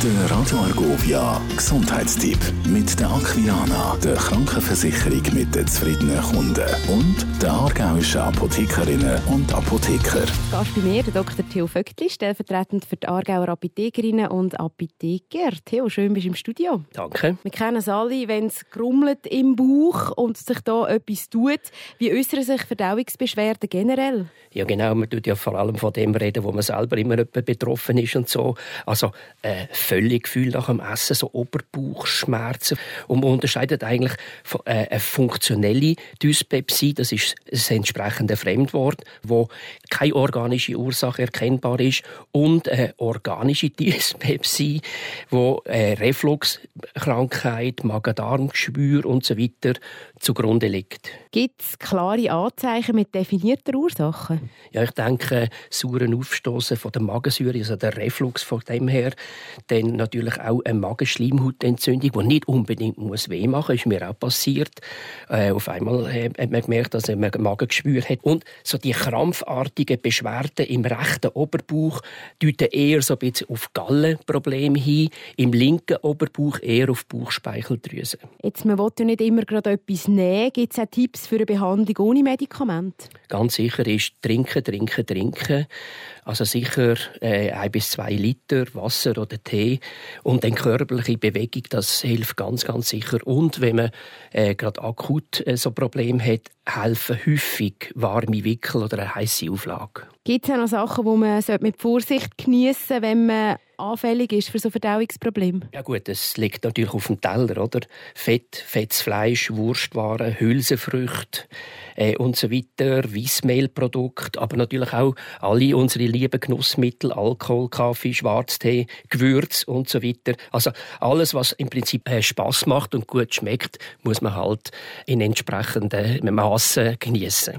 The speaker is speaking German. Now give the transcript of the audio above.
Der Radio Argovia Gesundheitstipp mit der Aquilana, der Krankenversicherung mit den zufriedenen Kunden und der aargauischen Apothekerinnen und Apotheker. Gast bei mir, der Dr. Theo Vöckli, stellvertretend für die Aargauer Apothekerinnen und Apotheker. Theo, schön bist du im Studio. Danke. Wir kennen es alle, wenn es grummelt im Bauch und sich da etwas tut. Wie äußern sich Verdauungsbeschwerden generell? Ja genau, man tut ja vor allem von dem reden, wo man selber immer betroffen ist und so. Also äh, Völlegefühl nach dem Essen, so Oberbauchschmerzen. Und man unterscheidet eigentlich äh, eine funktionelle Dyspepsie, das ist das entsprechende Fremdwort, wo keine organische Ursache erkennbar ist, und eine organische Dyspepsie, wo äh, Refluxkrankheit, Magen-Darm-Geschwür und so weiter zugrunde liegt. Gibt es klare Anzeichen mit definierten Ursachen? Ja, ich denke, sauren Aufstoßen von der Magensäure, also der Reflux von dem her, dann natürlich auch eine Magenschleimhautentzündung, die nicht unbedingt muss weh machen muss, ist mir auch passiert. Äh, auf einmal äh, hat man gemerkt, dass man Magengeschwür hat. Und so die krampfartigen Beschwerden im rechten Oberbauch deuten eher so ein bisschen auf Gallenprobleme hin, im linken Oberbauch eher auf Bauchspeicheldrüse. Jetzt, man will ja nicht immer gerade etwas nehmen. Gibt es auch Tipps für eine Behandlung ohne Medikament? Ganz sicher ist trinken, trinken, trinken. Also sicher äh, ein bis zwei Liter Wasser oder Tee und dann körperliche Bewegung, das hilft ganz, ganz sicher. Und wenn man äh, gerade akut äh, so Problem hat, helfen häufig warme Wickel oder eine heiße Auflage. Gibt es auch noch Sachen, die man mit Vorsicht genießen sollte, wenn man anfällig ist für so Verdauungsprobleme? Ja gut, es liegt natürlich auf dem Teller, oder? Fett, fettes Fleisch, Wurstwaren, Hülsenfrüchte äh, und so weiter, Weissmehlprodukte, aber natürlich auch alle unsere lieben Genussmittel, Alkohol, Kaffee, Schwarztee, Gewürz und so weiter. Also alles, was im Prinzip äh, Spaß macht und gut schmeckt, muss man halt in entsprechenden Massen genießen.